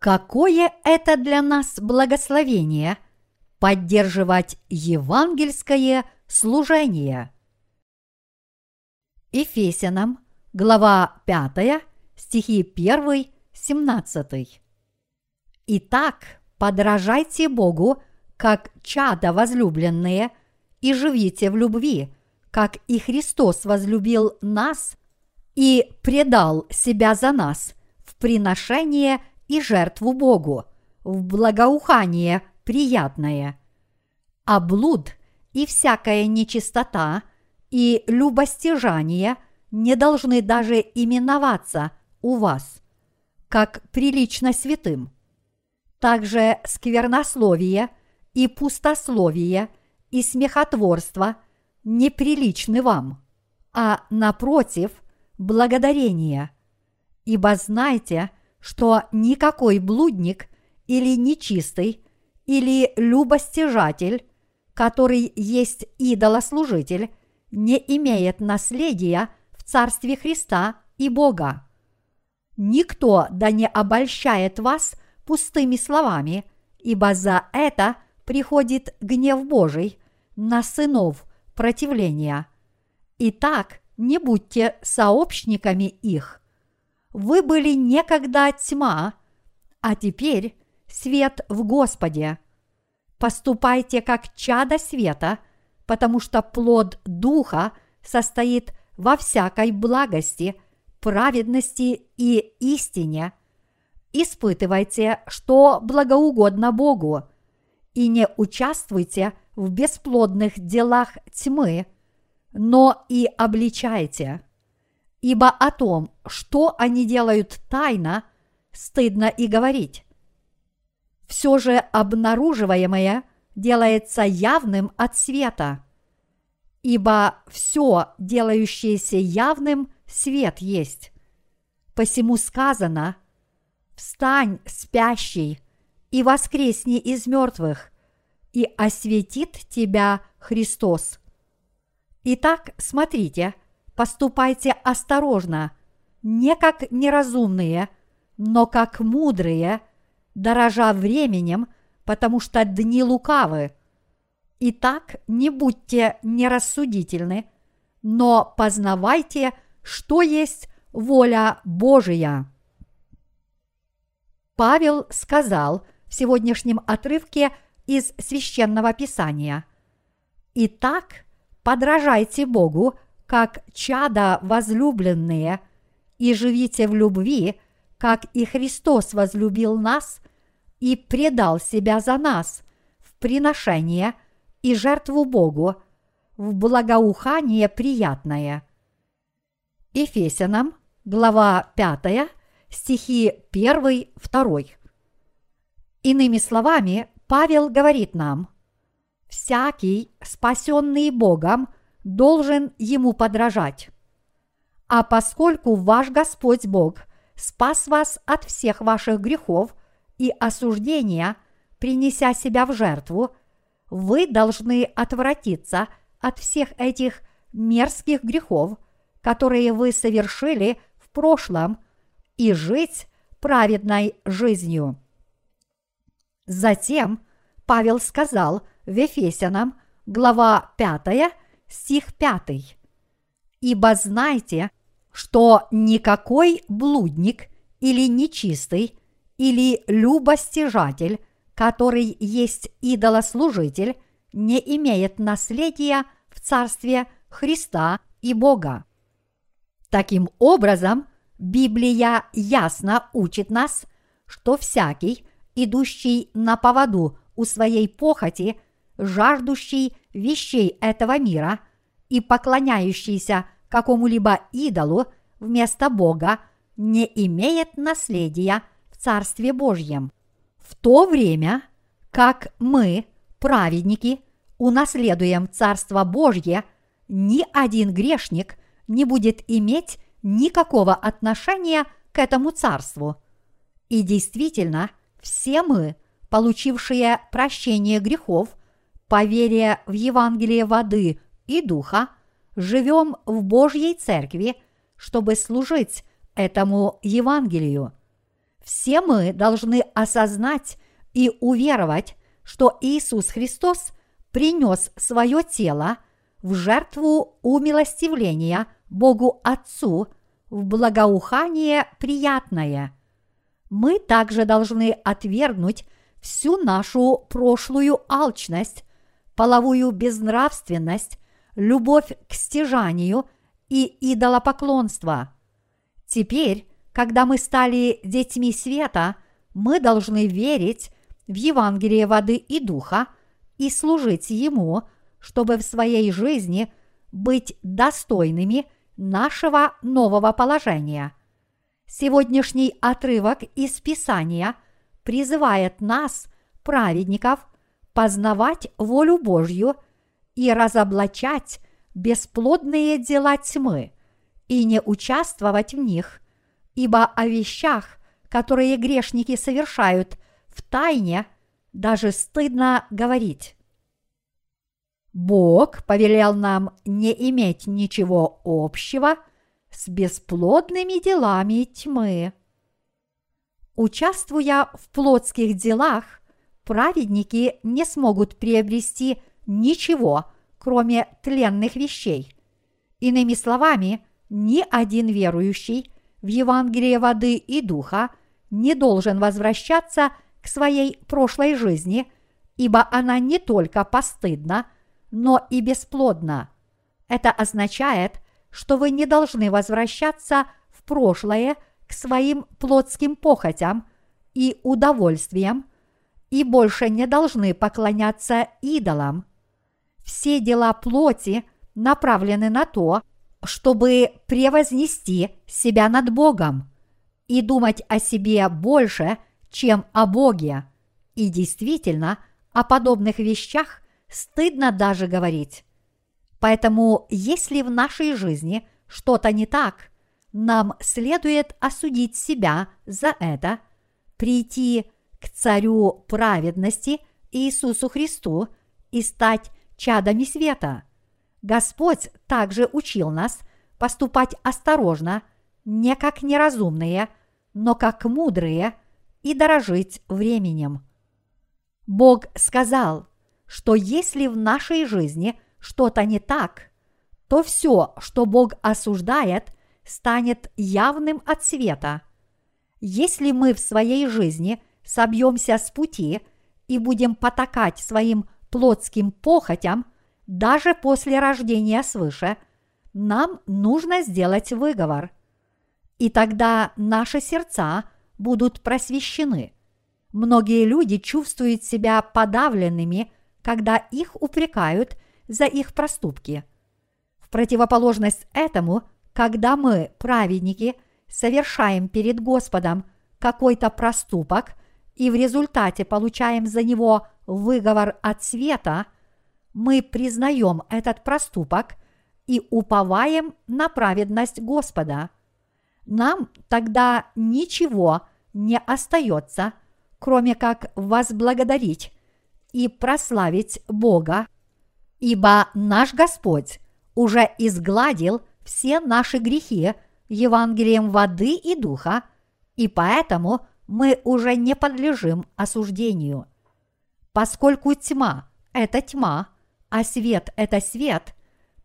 Какое это для нас благословение поддерживать евангельское служение. Ефесянам, глава 5, стихи 1, 17. Итак, подражайте Богу, как чада возлюбленные, и живите в любви, как и Христос возлюбил нас и предал себя за нас в приношение и жертву Богу, в благоухание приятное. А блуд и всякая нечистота и любостяжание не должны даже именоваться у вас, как прилично святым. Также сквернословие и пустословие и смехотворство неприличны вам, а напротив – благодарение. Ибо знайте, что никакой блудник или нечистый или любостяжатель, который есть идолослужитель, не имеет наследия в Царстве Христа и Бога. Никто да не обольщает вас пустыми словами, ибо за это приходит гнев Божий на сынов противления. Итак, не будьте сообщниками их. Вы были некогда тьма, а теперь свет в Господе. Поступайте как чада света, потому что плод Духа состоит во всякой благости, праведности и истине. Испытывайте, что благоугодно Богу, и не участвуйте в бесплодных делах тьмы, но и обличайте. Ибо о том, что они делают тайно, стыдно и говорить все же обнаруживаемое делается явным от света. Ибо все, делающееся явным, свет есть. Посему сказано «Встань, спящий, и воскресни из мертвых, и осветит тебя Христос». Итак, смотрите, поступайте осторожно, не как неразумные, но как мудрые – дорожа временем, потому что дни лукавы. Итак, не будьте нерассудительны, но познавайте, что есть воля Божия. Павел сказал в сегодняшнем отрывке из священного писания. Итак, подражайте Богу, как чада возлюбленные, и живите в любви, как и Христос возлюбил нас и предал себя за нас в приношение и жертву Богу, в благоухание приятное. Ефесянам, глава 5, стихи 1, 2. Иными словами, Павел говорит нам, «Всякий, спасенный Богом, должен ему подражать. А поскольку ваш Господь Бог спас вас от всех ваших грехов и осуждения, принеся себя в жертву, вы должны отвратиться от всех этих мерзких грехов, которые вы совершили в прошлом, и жить праведной жизнью. Затем Павел сказал в Ефесянам, глава 5, стих 5. «Ибо знайте, что никакой блудник или нечистый или любостяжатель, который есть идолослужитель, не имеет наследия в Царстве Христа и Бога. Таким образом, Библия ясно учит нас, что всякий, идущий на поводу у своей похоти, жаждущий вещей этого мира и поклоняющийся какому-либо идолу вместо Бога не имеет наследия в Царстве Божьем. В то время, как мы, праведники, унаследуем Царство Божье, ни один грешник не будет иметь никакого отношения к этому царству. И действительно, все мы, получившие прощение грехов, по в Евангелие воды и духа, живем в Божьей Церкви, чтобы служить этому Евангелию. все мы должны осознать и уверовать, что Иисус Христос принес свое тело в жертву умилостивления Богу Отцу в благоухание приятное. Мы также должны отвергнуть всю нашу прошлую алчность, половую безнравственность, любовь к стяжанию и идолопоклонство. Теперь, когда мы стали детьми света, мы должны верить в Евангелие воды и духа и служить Ему, чтобы в своей жизни быть достойными нашего нового положения. Сегодняшний отрывок из Писания призывает нас, праведников, познавать волю Божью и разоблачать бесплодные дела тьмы и не участвовать в них, ибо о вещах, которые грешники совершают в тайне, даже стыдно говорить. Бог повелел нам не иметь ничего общего с бесплодными делами тьмы. Участвуя в плотских делах, праведники не смогут приобрести ничего, кроме тленных вещей. Иными словами, ни один верующий в Евангелие воды и духа не должен возвращаться к своей прошлой жизни, ибо она не только постыдна, но и бесплодна. Это означает, что вы не должны возвращаться в прошлое к своим плотским похотям и удовольствиям, и больше не должны поклоняться идолам. Все дела плоти направлены на то, чтобы превознести себя над Богом и думать о себе больше, чем о Боге. И действительно, о подобных вещах стыдно даже говорить. Поэтому, если в нашей жизни что-то не так, нам следует осудить себя за это, прийти к Царю праведности Иисусу Христу и стать чадами света. Господь также учил нас поступать осторожно, не как неразумные, но как мудрые и дорожить временем. Бог сказал, что если в нашей жизни что-то не так, то все, что Бог осуждает, станет явным от света. Если мы в своей жизни собьемся с пути и будем потакать своим плотским похотям, даже после рождения свыше, нам нужно сделать выговор. И тогда наши сердца будут просвещены. Многие люди чувствуют себя подавленными, когда их упрекают за их проступки. В противоположность этому, когда мы, праведники, совершаем перед Господом какой-то проступок и в результате получаем за него выговор от света, мы признаем этот проступок и уповаем на праведность Господа. Нам тогда ничего не остается, кроме как возблагодарить и прославить Бога, ибо наш Господь уже изгладил все наши грехи Евангелием воды и духа, и поэтому мы уже не подлежим осуждению. Поскольку тьма – это тьма, а свет – это свет,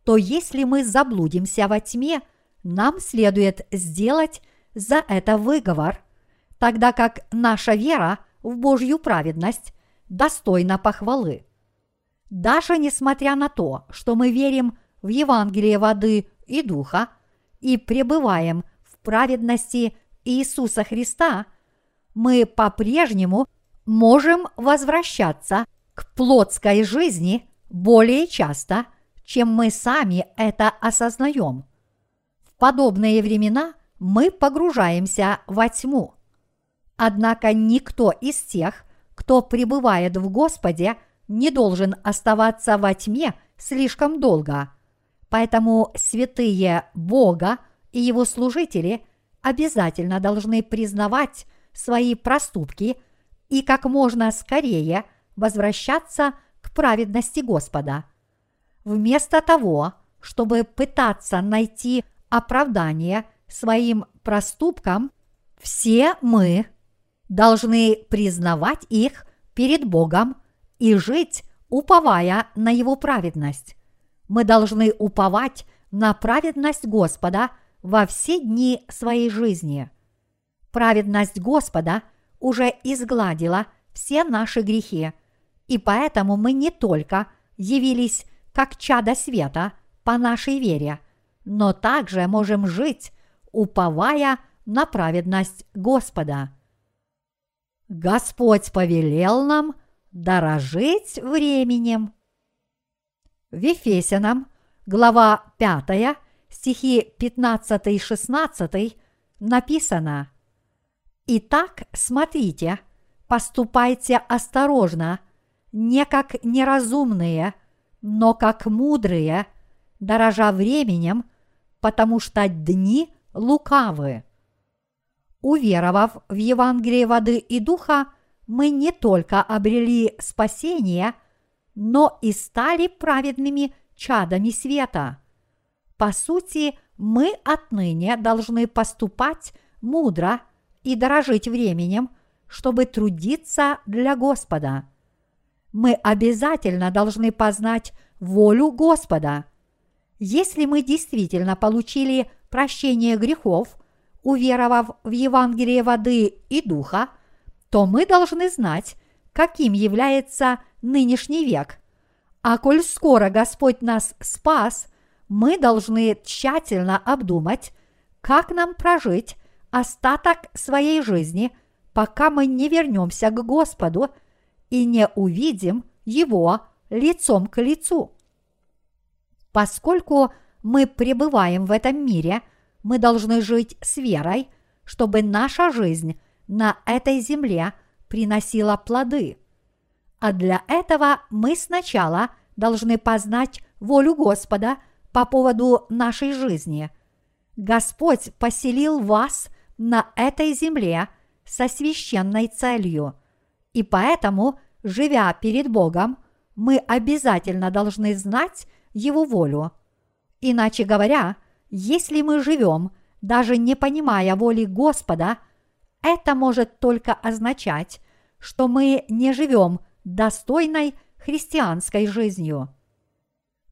то если мы заблудимся во тьме, нам следует сделать за это выговор, тогда как наша вера в Божью праведность достойна похвалы. Даже несмотря на то, что мы верим в Евангелие воды и духа и пребываем в праведности Иисуса Христа, мы по-прежнему можем возвращаться к плотской жизни более часто, чем мы сами это осознаем. В подобные времена мы погружаемся во тьму. Однако никто из тех, кто пребывает в Господе, не должен оставаться во тьме слишком долго. Поэтому святые Бога и его служители обязательно должны признавать свои проступки и как можно скорее возвращаться к праведности Господа. Вместо того, чтобы пытаться найти оправдание своим проступкам, все мы должны признавать их перед Богом и жить, уповая на Его праведность. Мы должны уповать на праведность Господа во все дни своей жизни. Праведность Господа уже изгладила все наши грехи, и поэтому мы не только явились как чада света по нашей вере, но также можем жить, уповая на праведность Господа. Господь повелел нам дорожить временем. В Ефесянам, глава 5, стихи 15-16 написано «Итак, смотрите, поступайте осторожно, не как неразумные, но как мудрые, дорожа временем, потому что дни лукавы». Уверовав в Евангелие воды и духа, мы не только обрели спасение, но и стали праведными чадами света. По сути, мы отныне должны поступать мудро и дорожить временем, чтобы трудиться для Господа. Мы обязательно должны познать волю Господа. Если мы действительно получили прощение грехов – уверовав в Евангелие воды и духа, то мы должны знать, каким является нынешний век. А коль скоро Господь нас спас, мы должны тщательно обдумать, как нам прожить остаток своей жизни, пока мы не вернемся к Господу и не увидим Его лицом к лицу. Поскольку мы пребываем в этом мире – мы должны жить с верой, чтобы наша жизнь на этой земле приносила плоды. А для этого мы сначала должны познать волю Господа по поводу нашей жизни. Господь поселил вас на этой земле со священной целью, и поэтому, живя перед Богом, мы обязательно должны знать Его волю. Иначе говоря, если мы живем, даже не понимая воли Господа, это может только означать, что мы не живем достойной христианской жизнью.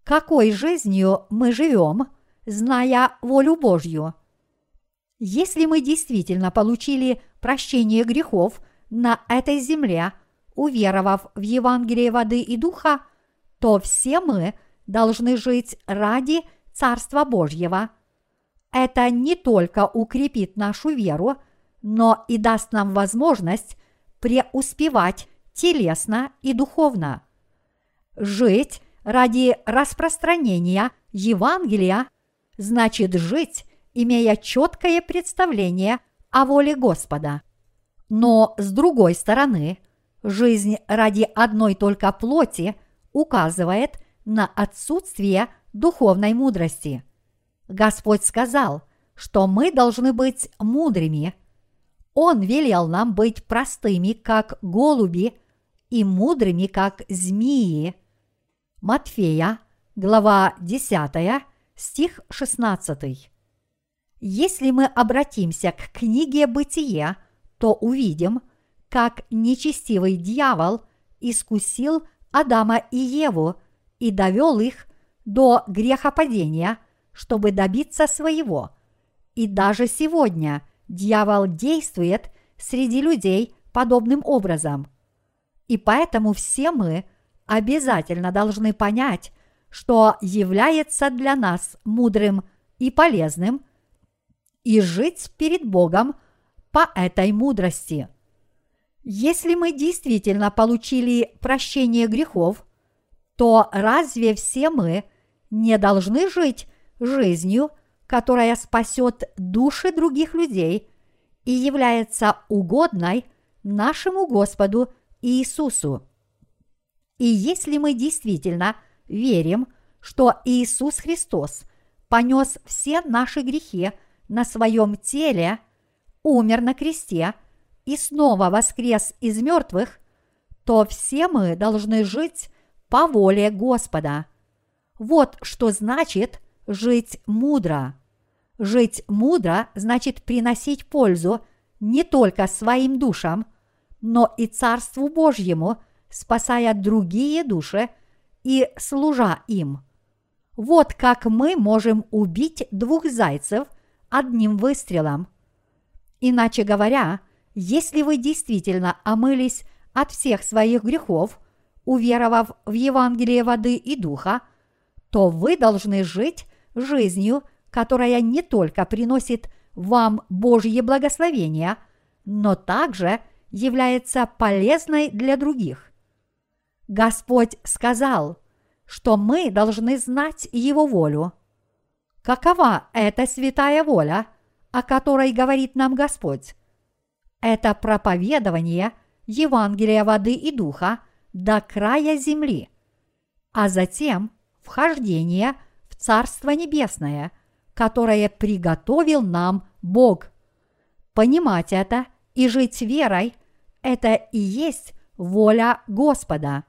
Какой жизнью мы живем, зная волю Божью? Если мы действительно получили прощение грехов на этой земле, уверовав в Евангелие воды и духа, то все мы должны жить ради Царства Божьего. Это не только укрепит нашу веру, но и даст нам возможность преуспевать телесно и духовно. Жить ради распространения Евангелия значит жить, имея четкое представление о воле Господа. Но с другой стороны, жизнь ради одной только плоти указывает на отсутствие духовной мудрости. Господь сказал, что мы должны быть мудрыми. Он велел нам быть простыми, как голуби, и мудрыми, как змеи. Матфея, глава 10, стих 16. Если мы обратимся к книге «Бытие», то увидим, как нечестивый дьявол искусил Адама и Еву и довел их до грехопадения, чтобы добиться своего. И даже сегодня дьявол действует среди людей подобным образом. И поэтому все мы обязательно должны понять, что является для нас мудрым и полезным, и жить перед Богом по этой мудрости. Если мы действительно получили прощение грехов, то разве все мы не должны жить жизнью, которая спасет души других людей и является угодной нашему Господу Иисусу. И если мы действительно верим, что Иисус Христос понес все наши грехи на своем теле, умер на кресте и снова воскрес из мертвых, то все мы должны жить по воле Господа – вот что значит жить мудро. Жить мудро значит приносить пользу не только своим душам, но и Царству Божьему, спасая другие души и служа им. Вот как мы можем убить двух зайцев одним выстрелом. Иначе говоря, если вы действительно омылись от всех своих грехов, уверовав в Евангелие воды и духа, то вы должны жить жизнью, которая не только приносит вам Божье благословение, но также является полезной для других. Господь сказал, что мы должны знать Его волю. Какова эта святая воля, о которой говорит нам Господь? Это проповедование Евангелия воды и духа до края земли, а затем вхождение в Царство Небесное, которое приготовил нам Бог. Понимать это и жить верой – это и есть воля Господа.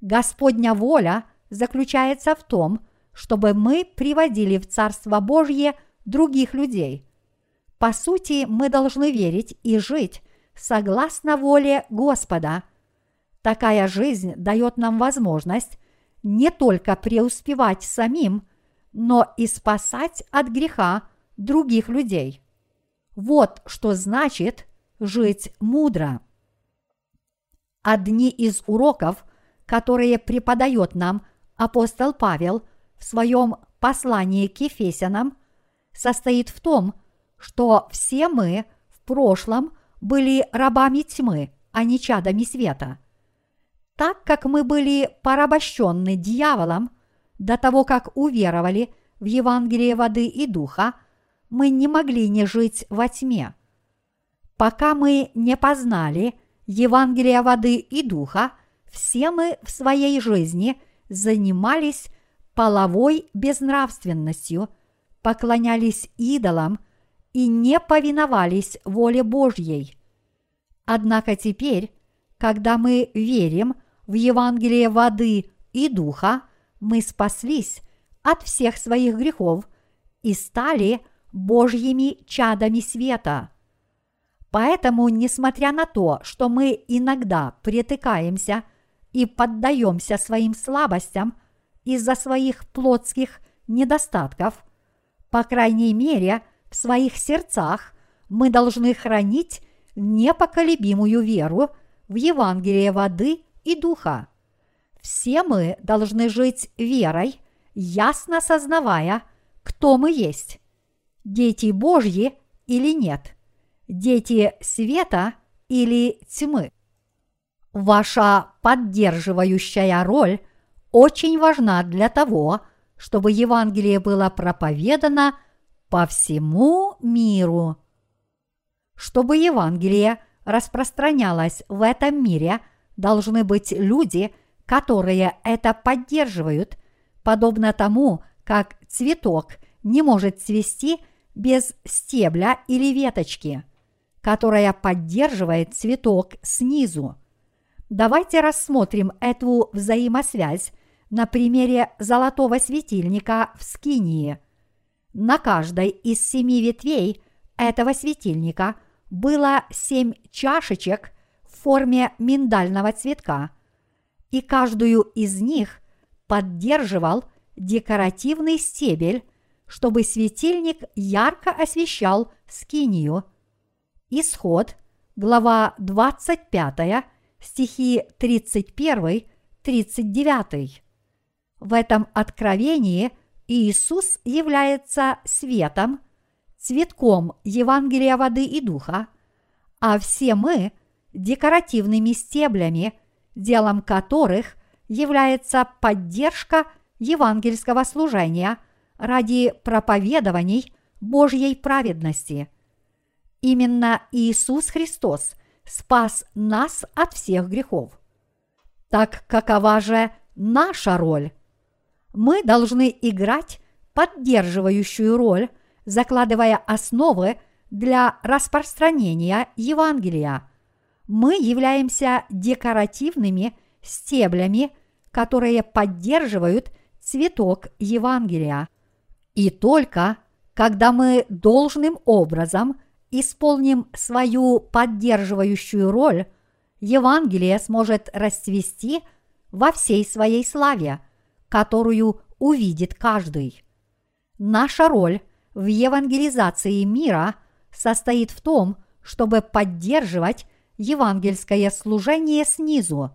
Господня воля заключается в том, чтобы мы приводили в Царство Божье других людей. По сути, мы должны верить и жить согласно воле Господа. Такая жизнь дает нам возможность не только преуспевать самим, но и спасать от греха других людей. Вот что значит жить мудро. Одни из уроков, которые преподает нам апостол Павел в своем послании к Ефесянам, состоит в том, что все мы в прошлом были рабами тьмы, а не чадами света. Так как мы были порабощены дьяволом до того, как уверовали в Евангелие воды и духа, мы не могли не жить во тьме. Пока мы не познали Евангелие воды и духа, все мы в своей жизни занимались половой безнравственностью, поклонялись идолам и не повиновались воле Божьей. Однако теперь, когда мы верим в Евангелие воды и духа, мы спаслись от всех своих грехов и стали Божьими чадами света. Поэтому, несмотря на то, что мы иногда притыкаемся и поддаемся своим слабостям из-за своих плотских недостатков, по крайней мере, в своих сердцах мы должны хранить непоколебимую веру в Евангелие воды и духа. Все мы должны жить верой, ясно сознавая, кто мы есть – дети Божьи или нет, дети света или тьмы. Ваша поддерживающая роль очень важна для того, чтобы Евангелие было проповедано по всему миру. Чтобы Евангелие распространялось в этом мире, должны быть люди, которые это поддерживают, подобно тому, как цветок не может цвести без стебля или веточки, которая поддерживает цветок снизу. Давайте рассмотрим эту взаимосвязь на примере золотого светильника в Скинии. На каждой из семи ветвей этого светильника было семь чашечек в форме миндального цветка, и каждую из них поддерживал декоративный стебель, чтобы светильник ярко освещал скинию. Исход, глава 25, стихи 31-39. В этом откровении Иисус является светом, цветком Евангелия воды и духа, а все мы – декоративными стеблями, делом которых является поддержка евангельского служения ради проповедований Божьей праведности. Именно Иисус Христос спас нас от всех грехов. Так какова же наша роль? Мы должны играть поддерживающую роль, закладывая основы для распространения Евангелия. Мы являемся декоративными стеблями, которые поддерживают цветок Евангелия. И только когда мы должным образом исполним свою поддерживающую роль, Евангелие сможет расцвести во всей своей славе, которую увидит каждый. Наша роль в евангелизации мира состоит в том, чтобы поддерживать евангельское служение снизу,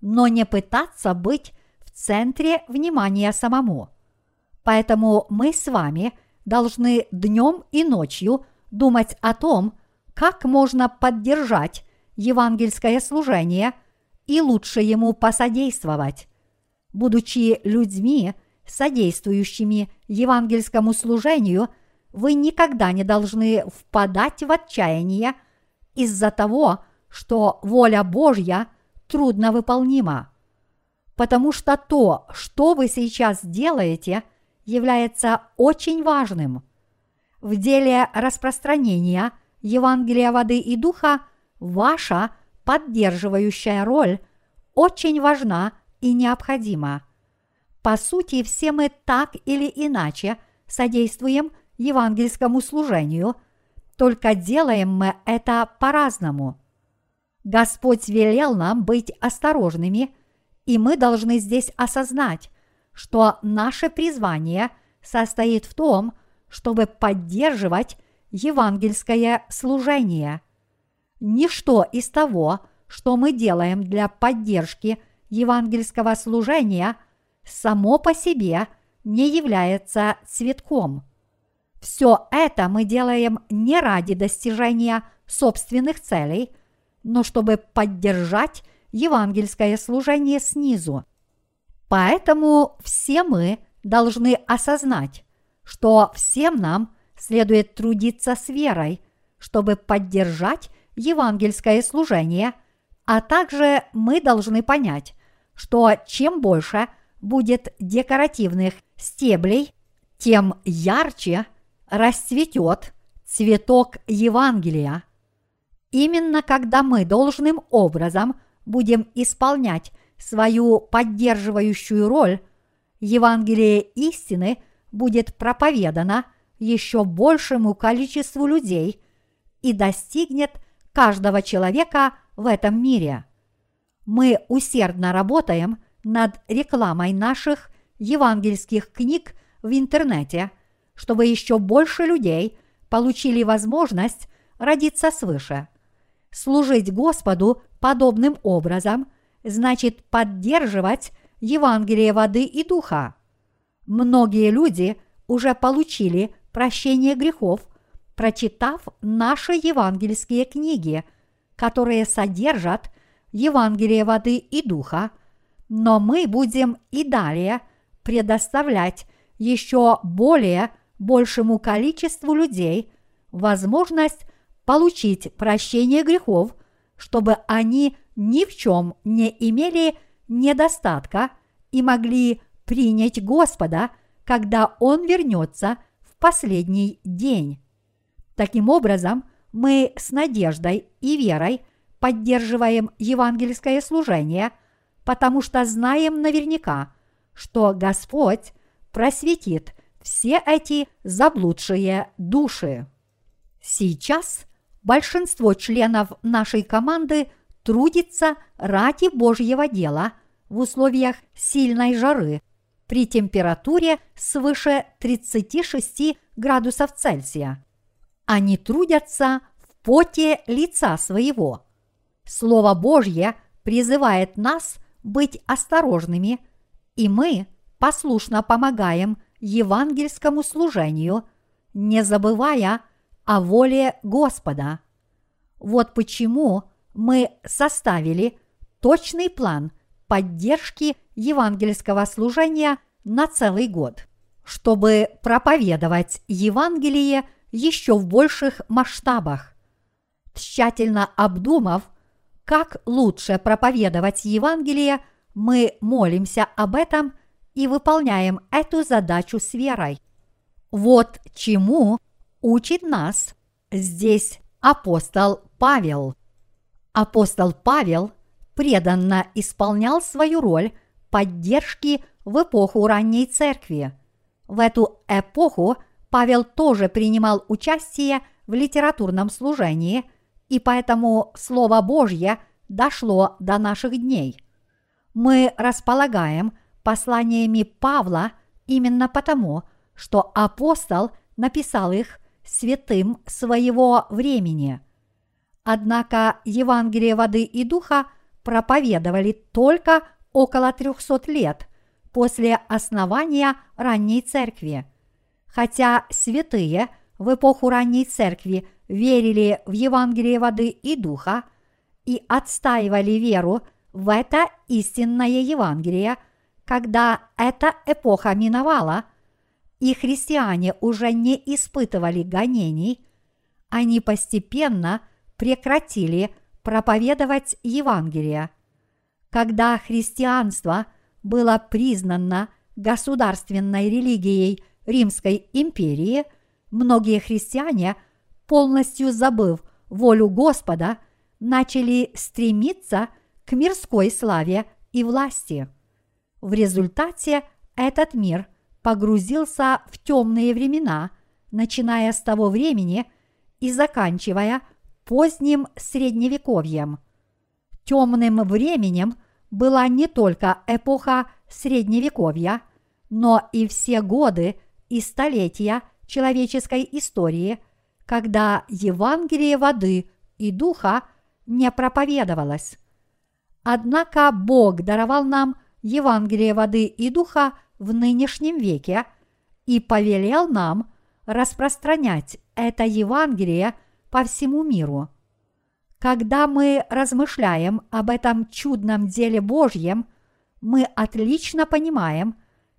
но не пытаться быть в центре внимания самому. Поэтому мы с вами должны днем и ночью думать о том, как можно поддержать евангельское служение и лучше ему посодействовать. Будучи людьми, содействующими евангельскому служению, вы никогда не должны впадать в отчаяние из-за того, что воля Божья трудно выполнима. Потому что то, что вы сейчас делаете, является очень важным. В деле распространения Евангелия воды и духа ваша поддерживающая роль очень важна и необходима. По сути, все мы так или иначе содействуем евангельскому служению, только делаем мы это по-разному. Господь велел нам быть осторожными, и мы должны здесь осознать, что наше призвание состоит в том, чтобы поддерживать евангельское служение. Ничто из того, что мы делаем для поддержки евангельского служения, само по себе не является цветком. Все это мы делаем не ради достижения собственных целей – но чтобы поддержать евангельское служение снизу. Поэтому все мы должны осознать, что всем нам следует трудиться с верой, чтобы поддержать евангельское служение, а также мы должны понять, что чем больше будет декоративных стеблей, тем ярче расцветет цветок Евангелия – Именно когда мы должным образом будем исполнять свою поддерживающую роль, Евангелие истины будет проповедано еще большему количеству людей и достигнет каждого человека в этом мире. Мы усердно работаем над рекламой наших евангельских книг в интернете, чтобы еще больше людей получили возможность родиться свыше – Служить Господу подобным образом значит поддерживать Евангелие воды и духа. Многие люди уже получили прощение грехов, прочитав наши евангельские книги, которые содержат Евангелие воды и духа, но мы будем и далее предоставлять еще более большему количеству людей возможность получить прощение грехов, чтобы они ни в чем не имели недостатка и могли принять Господа, когда Он вернется в последний день. Таким образом, мы с надеждой и верой поддерживаем евангельское служение, потому что знаем наверняка, что Господь просветит все эти заблудшие души. Сейчас большинство членов нашей команды трудится ради Божьего дела в условиях сильной жары при температуре свыше 36 градусов Цельсия. Они трудятся в поте лица своего. Слово Божье призывает нас быть осторожными, и мы послушно помогаем евангельскому служению, не забывая о воле Господа. Вот почему мы составили точный план поддержки евангельского служения на целый год, чтобы проповедовать Евангелие еще в больших масштабах. Тщательно обдумав, как лучше проповедовать Евангелие, мы молимся об этом и выполняем эту задачу с верой. Вот чему учит нас здесь апостол Павел. Апостол Павел преданно исполнял свою роль поддержки в эпоху ранней церкви. В эту эпоху Павел тоже принимал участие в литературном служении, и поэтому Слово Божье дошло до наших дней. Мы располагаем посланиями Павла именно потому, что апостол написал их святым своего времени. Однако Евангелие воды и духа проповедовали только около 300 лет после основания ранней церкви. Хотя святые в эпоху ранней церкви верили в Евангелие воды и духа и отстаивали веру в это истинное Евангелие, когда эта эпоха миновала, и христиане уже не испытывали гонений, они постепенно прекратили проповедовать Евангелие. Когда христианство было признано государственной религией Римской империи, многие христиане, полностью забыв волю Господа, начали стремиться к мирской славе и власти. В результате этот мир погрузился в темные времена, начиная с того времени и заканчивая поздним средневековьем. Темным временем была не только эпоха средневековья, но и все годы и столетия человеческой истории, когда Евангелие воды и духа не проповедовалось. Однако Бог даровал нам Евангелие воды и духа в нынешнем веке и повелел нам распространять это Евангелие по всему миру. Когда мы размышляем об этом чудном деле Божьем, мы отлично понимаем,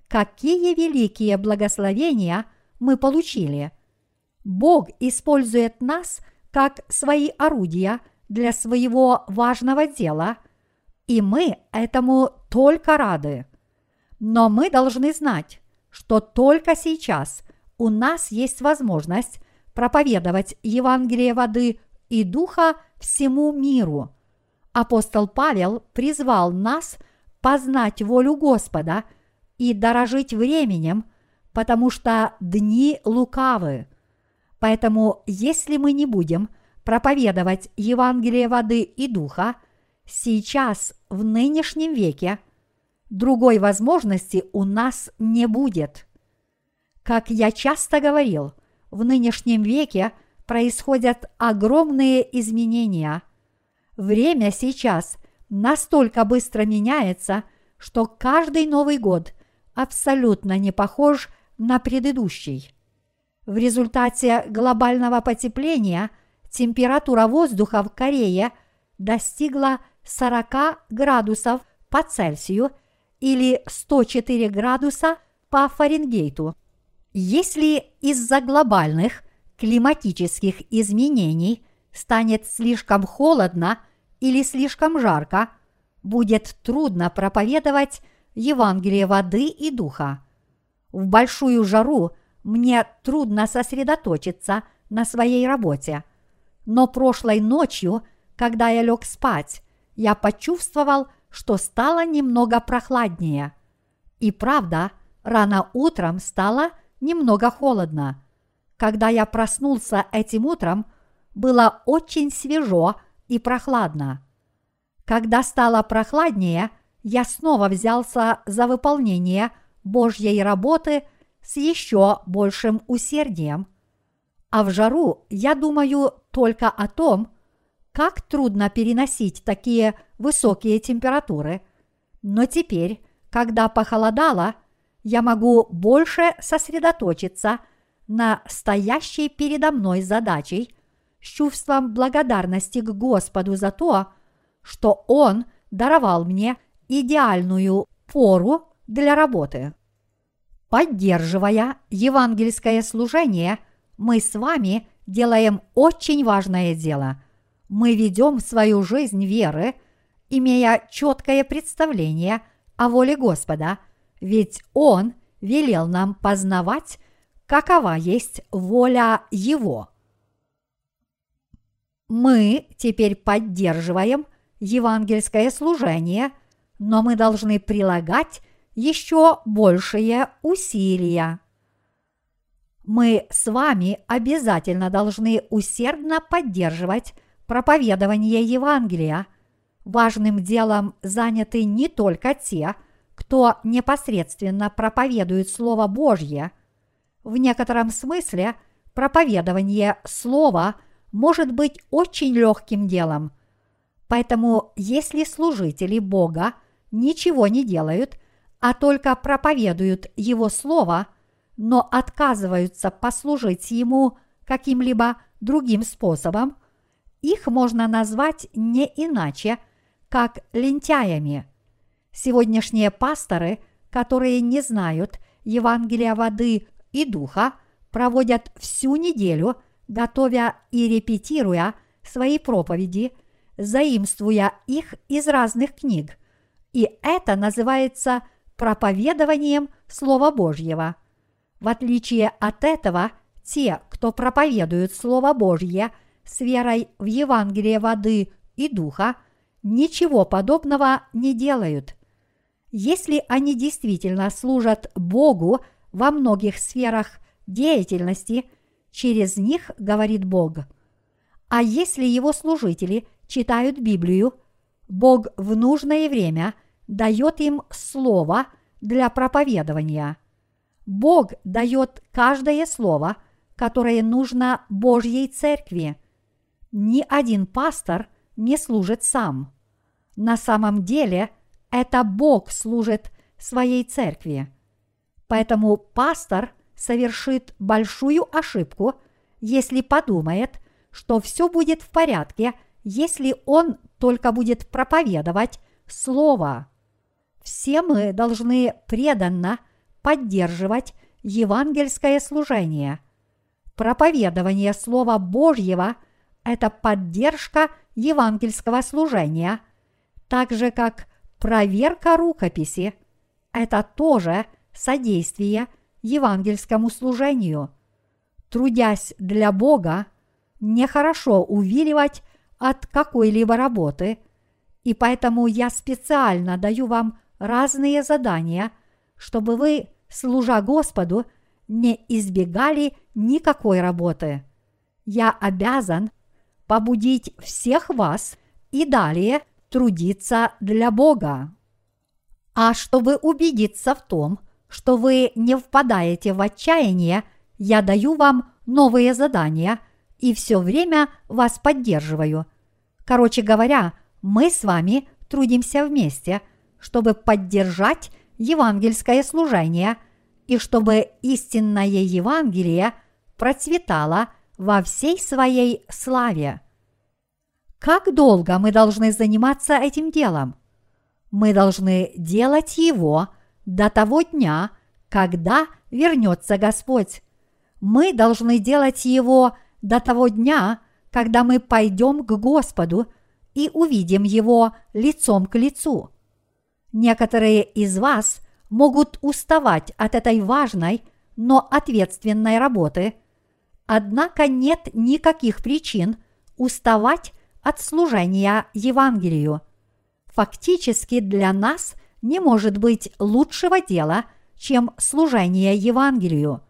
какие великие благословения мы получили. Бог использует нас как свои орудия для своего важного дела, и мы этому только рады. Но мы должны знать, что только сейчас у нас есть возможность проповедовать Евангелие воды и духа всему миру. Апостол Павел призвал нас познать волю Господа и дорожить временем, потому что дни лукавы. Поэтому, если мы не будем проповедовать Евангелие воды и духа, сейчас, в нынешнем веке, другой возможности у нас не будет. Как я часто говорил – в нынешнем веке происходят огромные изменения. Время сейчас настолько быстро меняется, что каждый Новый год абсолютно не похож на предыдущий. В результате глобального потепления температура воздуха в Корее достигла 40 градусов по Цельсию или 104 градуса по Фаренгейту. Если из-за глобальных климатических изменений станет слишком холодно или слишком жарко, будет трудно проповедовать Евангелие воды и духа. В большую жару мне трудно сосредоточиться на своей работе. Но прошлой ночью, когда я лег спать, я почувствовал, что стало немного прохладнее. И правда, рано утром стало – немного холодно. Когда я проснулся этим утром, было очень свежо и прохладно. Когда стало прохладнее, я снова взялся за выполнение Божьей работы с еще большим усердием. А в жару я думаю только о том, как трудно переносить такие высокие температуры. Но теперь, когда похолодало, я могу больше сосредоточиться на стоящей передо мной задачей с чувством благодарности к Господу за то, что Он даровал мне идеальную пору для работы. Поддерживая евангельское служение, мы с вами делаем очень важное дело. Мы ведем свою жизнь веры, имея четкое представление о воле Господа – ведь Он велел нам познавать, какова есть воля Его. Мы теперь поддерживаем евангельское служение, но мы должны прилагать еще большие усилия. Мы с вами обязательно должны усердно поддерживать проповедование Евангелия. Важным делом заняты не только те, кто непосредственно проповедует Слово Божье. В некотором смысле проповедование Слова может быть очень легким делом. Поэтому, если служители Бога ничего не делают, а только проповедуют Его Слово, но отказываются послужить Ему каким-либо другим способом, их можно назвать не иначе, как лентяями. Сегодняшние пасторы, которые не знают Евангелия воды и духа, проводят всю неделю, готовя и репетируя свои проповеди, заимствуя их из разных книг. И это называется проповедованием Слова Божьего. В отличие от этого, те, кто проповедует Слово Божье с верой в Евангелие воды и духа, ничего подобного не делают. Если они действительно служат Богу во многих сферах деятельности, через них говорит Бог. А если его служители читают Библию, Бог в нужное время дает им слово для проповедования. Бог дает каждое слово, которое нужно Божьей церкви. Ни один пастор не служит сам. На самом деле это Бог служит своей церкви. Поэтому пастор совершит большую ошибку, если подумает, что все будет в порядке, если он только будет проповедовать Слово. Все мы должны преданно поддерживать евангельское служение. Проповедование Слова Божьего – это поддержка евангельского служения, так же как проверка рукописи – это тоже содействие евангельскому служению. Трудясь для Бога, нехорошо увиливать от какой-либо работы, и поэтому я специально даю вам разные задания, чтобы вы, служа Господу, не избегали никакой работы. Я обязан побудить всех вас и далее трудиться для Бога. А чтобы убедиться в том, что вы не впадаете в отчаяние, я даю вам новые задания и все время вас поддерживаю. Короче говоря, мы с вами трудимся вместе, чтобы поддержать евангельское служение и чтобы истинное Евангелие процветало во всей своей славе. Как долго мы должны заниматься этим делом? Мы должны делать его до того дня, когда вернется Господь. Мы должны делать его до того дня, когда мы пойдем к Господу – и увидим Его лицом к лицу. Некоторые из вас могут уставать от этой важной, но ответственной работы, однако нет никаких причин уставать от служения Евангелию. Фактически для нас не может быть лучшего дела, чем служение Евангелию.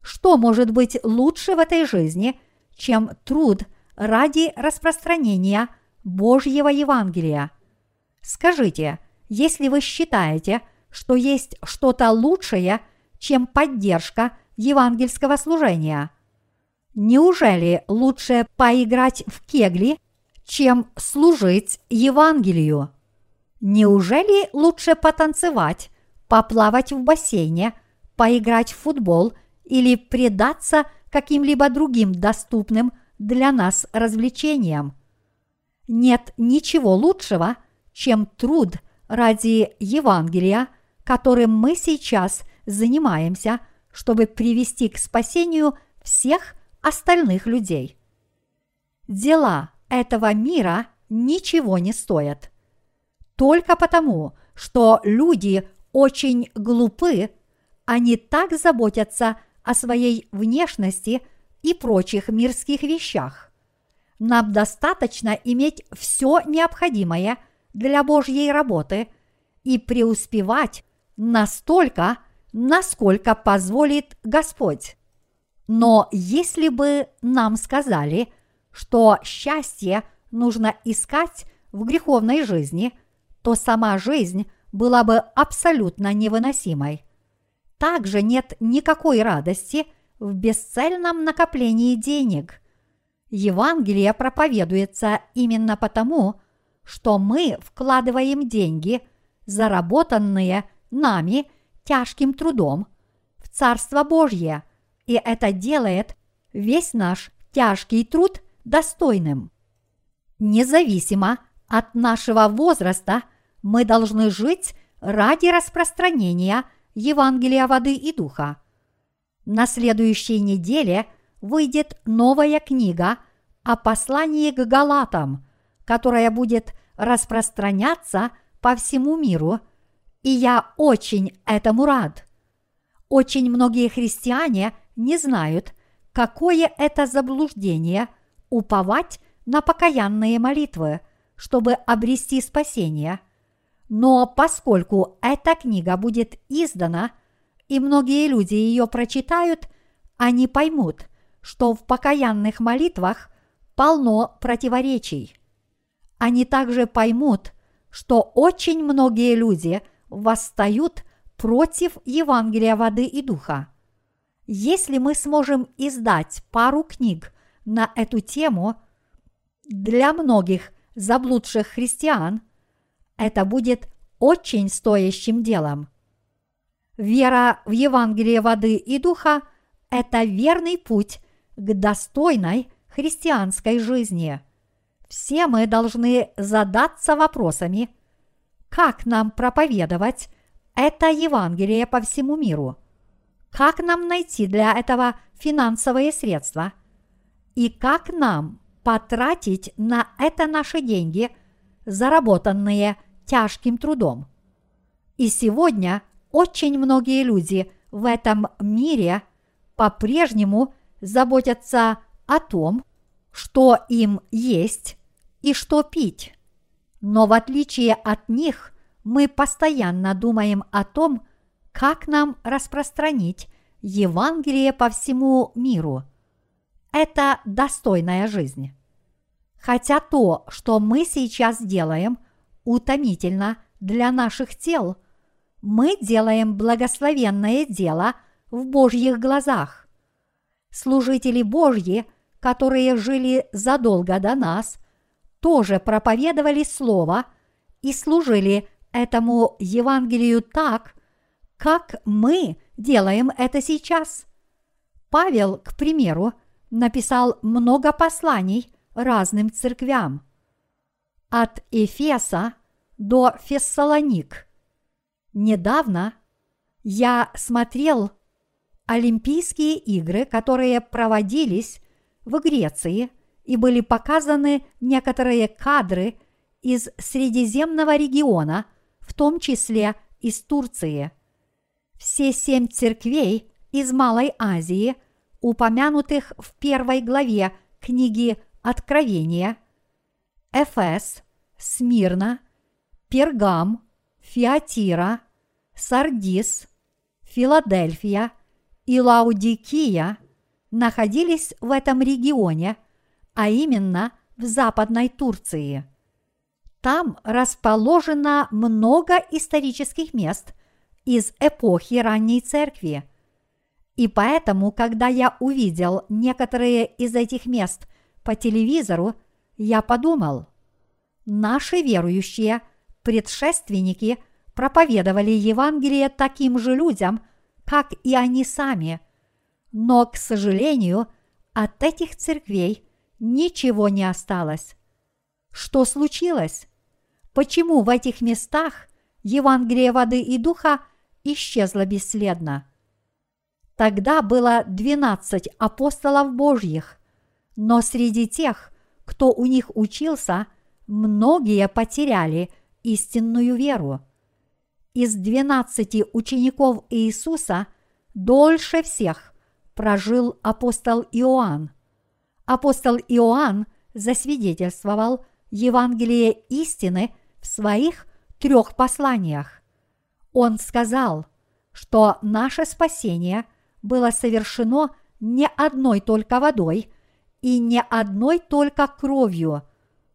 Что может быть лучше в этой жизни, чем труд ради распространения Божьего Евангелия. Скажите, если вы считаете, что есть что-то лучшее, чем поддержка евангельского служения, неужели лучше поиграть в кегли, чем служить Евангелию? Неужели лучше потанцевать, поплавать в бассейне, поиграть в футбол или предаться каким-либо другим доступным для нас развлечениям? нет ничего лучшего, чем труд ради Евангелия, которым мы сейчас занимаемся, чтобы привести к спасению всех остальных людей. Дела этого мира ничего не стоят. Только потому, что люди очень глупы, они так заботятся о своей внешности и прочих мирских вещах. Нам достаточно иметь все необходимое для Божьей работы и преуспевать настолько, насколько позволит Господь. Но если бы нам сказали, что счастье нужно искать в греховной жизни, то сама жизнь была бы абсолютно невыносимой. Также нет никакой радости в бесцельном накоплении денег. Евангелие проповедуется именно потому, что мы вкладываем деньги, заработанные нами тяжким трудом, в Царство Божье, и это делает весь наш тяжкий труд достойным. Независимо от нашего возраста, мы должны жить ради распространения Евангелия воды и духа. На следующей неделе выйдет новая книга о послании к Галатам, которая будет распространяться по всему миру, и я очень этому рад. Очень многие христиане не знают, какое это заблуждение уповать на покаянные молитвы, чтобы обрести спасение. Но поскольку эта книга будет издана, и многие люди ее прочитают, они поймут, что в покаянных молитвах полно противоречий. Они также поймут, что очень многие люди восстают против Евангелия воды и духа. Если мы сможем издать пару книг на эту тему – для многих заблудших христиан это будет очень стоящим делом. Вера в Евангелие воды и духа – это верный путь к достойной христианской жизни. Все мы должны задаться вопросами, как нам проповедовать это Евангелие по всему миру, как нам найти для этого финансовые средства и как нам потратить на это наши деньги, заработанные тяжким трудом. И сегодня очень многие люди в этом мире по-прежнему заботятся о том, что им есть и что пить. Но в отличие от них, мы постоянно думаем о том, как нам распространить Евангелие по всему миру. Это достойная жизнь. Хотя то, что мы сейчас делаем, утомительно для наших тел, мы делаем благословенное дело в Божьих глазах. Служители Божьи, которые жили задолго до нас, тоже проповедовали Слово и служили этому Евангелию так, как мы делаем это сейчас. Павел, к примеру, написал много посланий – разным церквям. От Эфеса до Фессалоник. Недавно я смотрел Олимпийские игры, которые проводились в Греции, и были показаны некоторые кадры из Средиземного региона, в том числе из Турции. Все семь церквей из Малой Азии, упомянутых в первой главе книги Откровение, Эфес, Смирна, Пергам, Фиатира, Сардис, Филадельфия и Лаудикия находились в этом регионе, а именно в Западной Турции. Там расположено много исторических мест из эпохи ранней церкви. И поэтому, когда я увидел некоторые из этих мест – по телевизору, я подумал, наши верующие предшественники проповедовали Евангелие таким же людям, как и они сами. Но, к сожалению, от этих церквей ничего не осталось. Что случилось? Почему в этих местах Евангелие воды и духа исчезло бесследно? Тогда было двенадцать апостолов Божьих, но среди тех, кто у них учился, многие потеряли истинную веру. Из двенадцати учеников Иисуса дольше всех прожил апостол Иоанн. Апостол Иоанн засвидетельствовал Евангелие истины в своих трех посланиях. Он сказал, что наше спасение было совершено не одной только водой и не одной только кровью,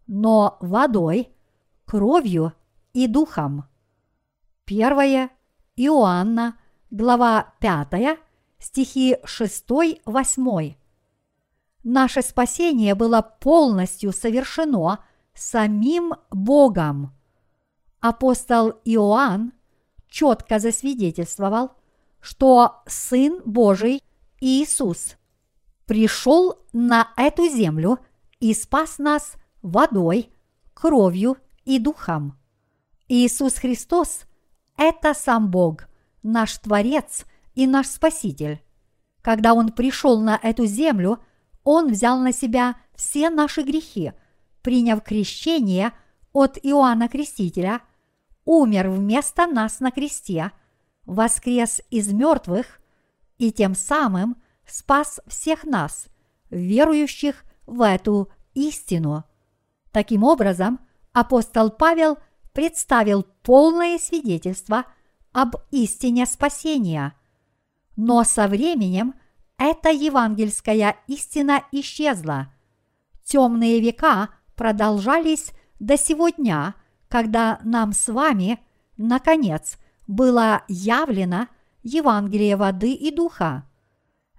но водой, кровью и духом. Первое Иоанна, глава 5, стихи 6-8. Наше спасение было полностью совершено самим Богом. Апостол Иоанн четко засвидетельствовал, что Сын Божий Иисус пришел на эту землю и спас нас водой, кровью и духом. Иисус Христос – это сам Бог, наш Творец и наш Спаситель. Когда Он пришел на эту землю, Он взял на себя все наши грехи, приняв крещение от Иоанна Крестителя, умер вместо нас на кресте, воскрес из мертвых и тем самым спас всех нас, верующих в эту истину. Таким образом, апостол Павел представил полное свидетельство об истине спасения. Но со временем эта евангельская истина исчезла. Темные века продолжались до сего дня, когда нам с вами, наконец, было явлено Евангелие воды и духа.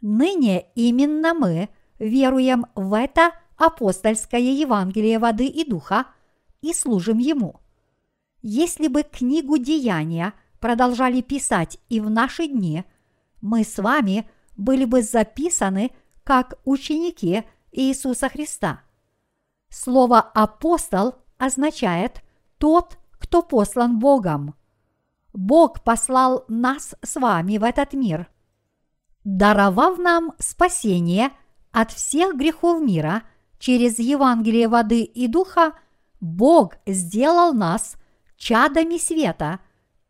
Ныне именно мы веруем в это апостольское Евангелие воды и духа и служим ему. Если бы книгу деяния продолжали писать и в наши дни, мы с вами были бы записаны как ученики Иисуса Христа. Слово «апостол» означает «тот, кто послан Богом». Бог послал нас с вами в этот мир, даровав нам спасение от всех грехов мира через Евангелие воды и духа, Бог сделал нас чадами света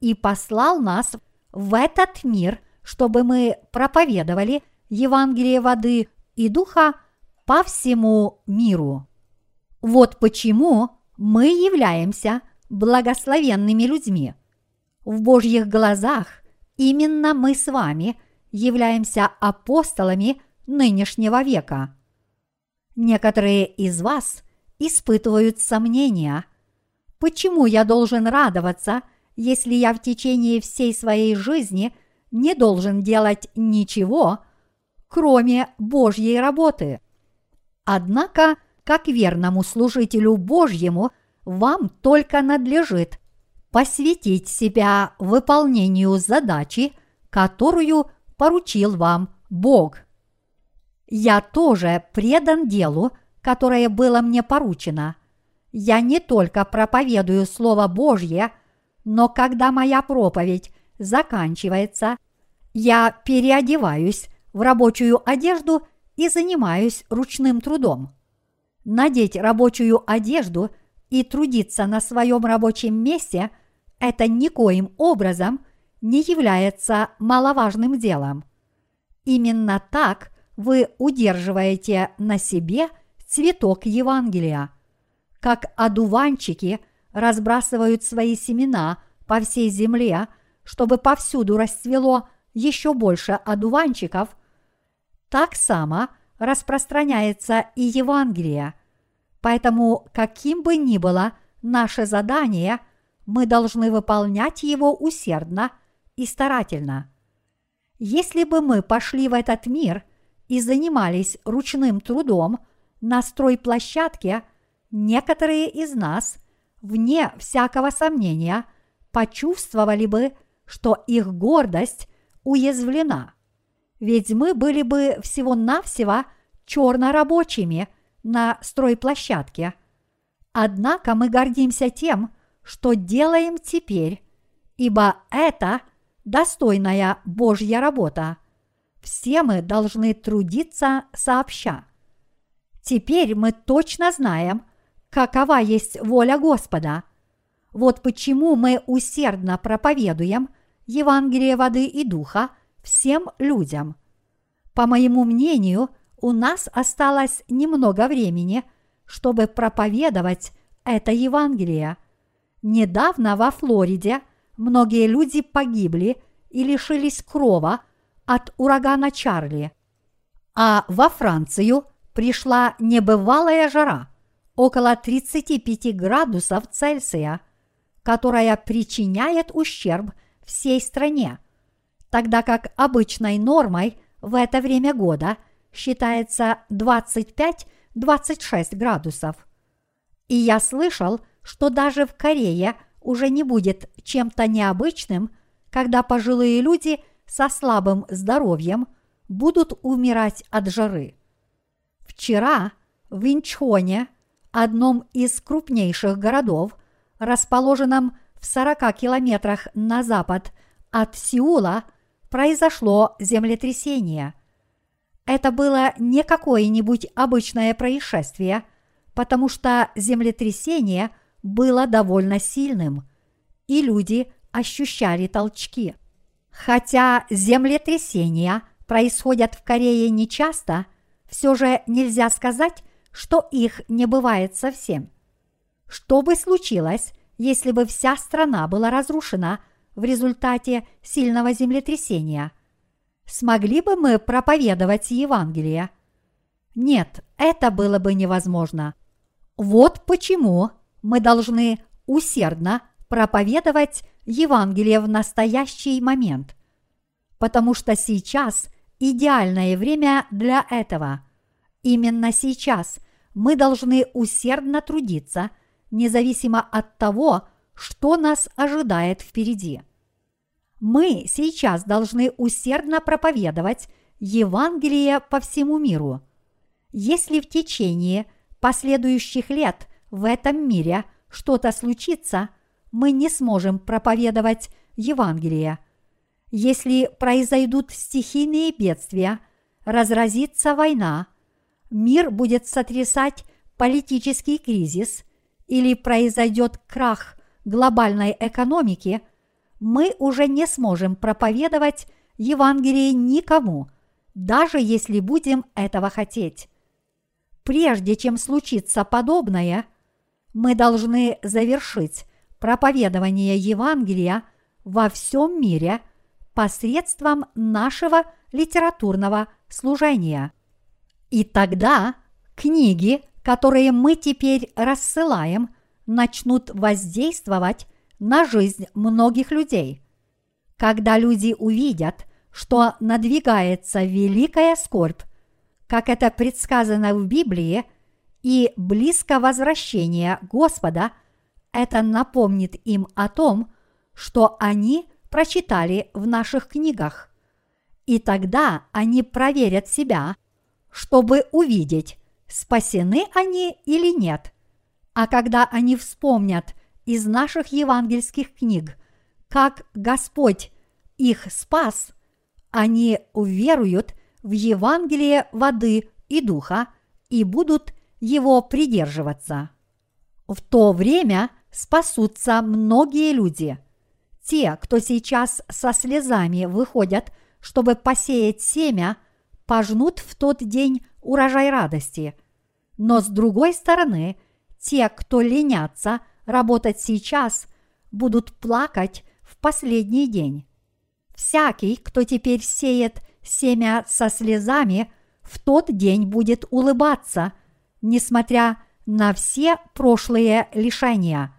и послал нас в этот мир, чтобы мы проповедовали Евангелие воды и духа по всему миру. Вот почему мы являемся благословенными людьми. В Божьих глазах именно мы с вами являемся апостолами нынешнего века. Некоторые из вас испытывают сомнения. Почему я должен радоваться, если я в течение всей своей жизни не должен делать ничего, кроме Божьей работы? Однако, как верному служителю Божьему, вам только надлежит посвятить себя выполнению задачи, которую поручил вам Бог. Я тоже предан делу, которое было мне поручено. Я не только проповедую Слово Божье, но когда моя проповедь заканчивается, я переодеваюсь в рабочую одежду и занимаюсь ручным трудом. Надеть рабочую одежду и трудиться на своем рабочем месте – это никоим образом – не является маловажным делом. Именно так вы удерживаете на себе цветок Евангелия. Как одуванчики разбрасывают свои семена по всей земле, чтобы повсюду расцвело еще больше одуванчиков, так само распространяется и Евангелие. Поэтому, каким бы ни было наше задание, мы должны выполнять его усердно – и старательно. Если бы мы пошли в этот мир и занимались ручным трудом на стройплощадке, некоторые из нас, вне всякого сомнения, почувствовали бы, что их гордость уязвлена. Ведь мы были бы всего-навсего чернорабочими на стройплощадке. Однако мы гордимся тем, что делаем теперь, ибо это – достойная Божья работа. Все мы должны трудиться сообща. Теперь мы точно знаем, какова есть воля Господа. Вот почему мы усердно проповедуем Евангелие воды и духа всем людям. По моему мнению, у нас осталось немного времени, чтобы проповедовать это Евангелие. Недавно во Флориде – многие люди погибли и лишились крова от урагана Чарли. А во Францию пришла небывалая жара, около 35 градусов Цельсия, которая причиняет ущерб всей стране, тогда как обычной нормой в это время года считается 25-26 градусов. И я слышал, что даже в Корее уже не будет чем-то необычным, когда пожилые люди со слабым здоровьем будут умирать от жары. Вчера в Инчхоне, одном из крупнейших городов, расположенном в 40 километрах на запад от Сеула, произошло землетрясение. Это было не какое-нибудь обычное происшествие, потому что землетрясение было довольно сильным, и люди ощущали толчки. Хотя землетрясения происходят в Корее нечасто, все же нельзя сказать, что их не бывает совсем. Что бы случилось, если бы вся страна была разрушена в результате сильного землетрясения? Смогли бы мы проповедовать Евангелие? Нет, это было бы невозможно. Вот почему мы должны усердно проповедовать Евангелие в настоящий момент. Потому что сейчас идеальное время для этого. Именно сейчас мы должны усердно трудиться, независимо от того, что нас ожидает впереди. Мы сейчас должны усердно проповедовать Евангелие по всему миру. Если в течение последующих лет в этом мире что-то случится, мы не сможем проповедовать Евангелие. Если произойдут стихийные бедствия, разразится война, мир будет сотрясать политический кризис или произойдет крах глобальной экономики, мы уже не сможем проповедовать Евангелие никому, даже если будем этого хотеть. Прежде чем случится подобное, мы должны завершить проповедование Евангелия во всем мире посредством нашего литературного служения. И тогда книги, которые мы теперь рассылаем, начнут воздействовать на жизнь многих людей. Когда люди увидят, что надвигается великая скорбь, как это предсказано в Библии, и близко возвращение Господа, это напомнит им о том, что они прочитали в наших книгах. И тогда они проверят себя, чтобы увидеть, спасены они или нет. А когда они вспомнят из наших евангельских книг, как Господь их спас, они уверуют в Евангелие воды и духа и будут его придерживаться. В то время спасутся многие люди. Те, кто сейчас со слезами выходят, чтобы посеять семя, пожнут в тот день урожай радости. Но с другой стороны, те, кто ленятся работать сейчас, будут плакать в последний день. Всякий, кто теперь сеет семя со слезами, в тот день будет улыбаться, несмотря на все прошлые лишения.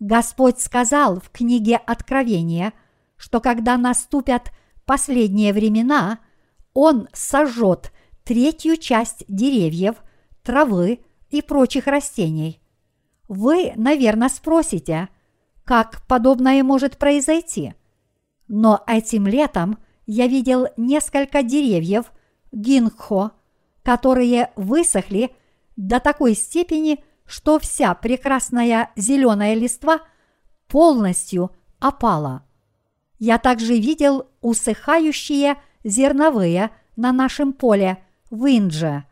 Господь сказал в книге Откровения, что когда наступят последние времена, Он сожжет третью часть деревьев, травы и прочих растений. Вы, наверное, спросите, как подобное может произойти? Но этим летом я видел несколько деревьев гинхо, которые высохли до такой степени, что вся прекрасная зеленая листва полностью опала. Я также видел усыхающие зерновые на нашем поле в Индже.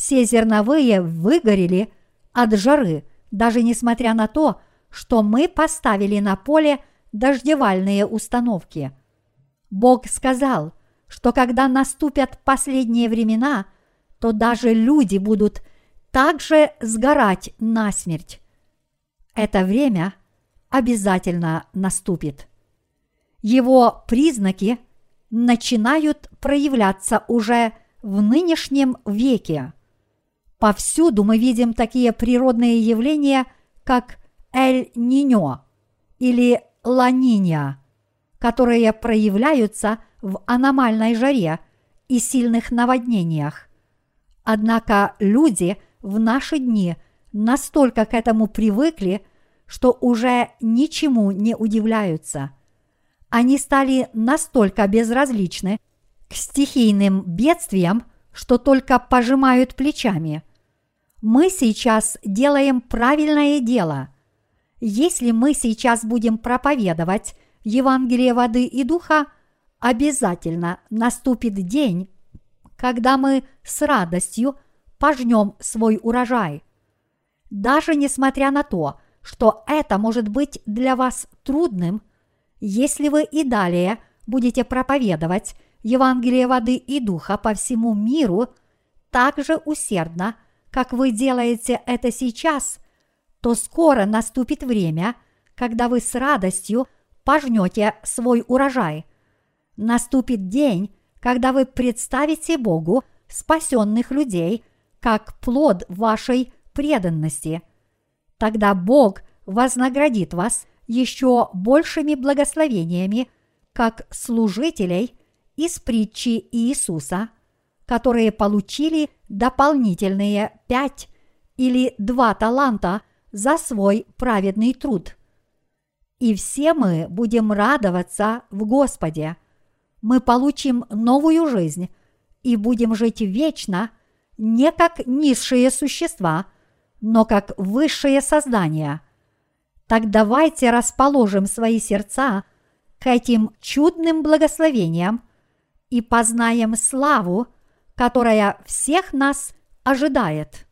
Все зерновые выгорели от жары, даже несмотря на то, что мы поставили на поле дождевальные установки. Бог сказал, что когда наступят последние времена, то даже люди будут также сгорать насмерть. Это время обязательно наступит. Его признаки начинают проявляться уже в нынешнем веке. Повсюду мы видим такие природные явления, как Эль-Ниньо или Ла-Нинья, которые проявляются в аномальной жаре и сильных наводнениях. Однако люди в наши дни настолько к этому привыкли, что уже ничему не удивляются. Они стали настолько безразличны к стихийным бедствиям, что только пожимают плечами. Мы сейчас делаем правильное дело. Если мы сейчас будем проповедовать Евангелие воды и духа, обязательно наступит день, когда мы с радостью пожнем свой урожай. Даже несмотря на то, что это может быть для вас трудным, если вы и далее будете проповедовать Евангелие воды и духа по всему миру так же усердно, как вы делаете это сейчас, то скоро наступит время, когда вы с радостью пожнете свой урожай. Наступит день, когда вы представите Богу спасенных людей как плод вашей преданности. Тогда Бог вознаградит вас еще большими благословениями, как служителей из притчи Иисуса, которые получили дополнительные пять или два таланта за свой праведный труд. И все мы будем радоваться в Господе. Мы получим новую жизнь и будем жить вечно не как низшие существа, но как высшие создания. Так давайте расположим свои сердца к этим чудным благословениям и познаем славу, которая всех нас ожидает.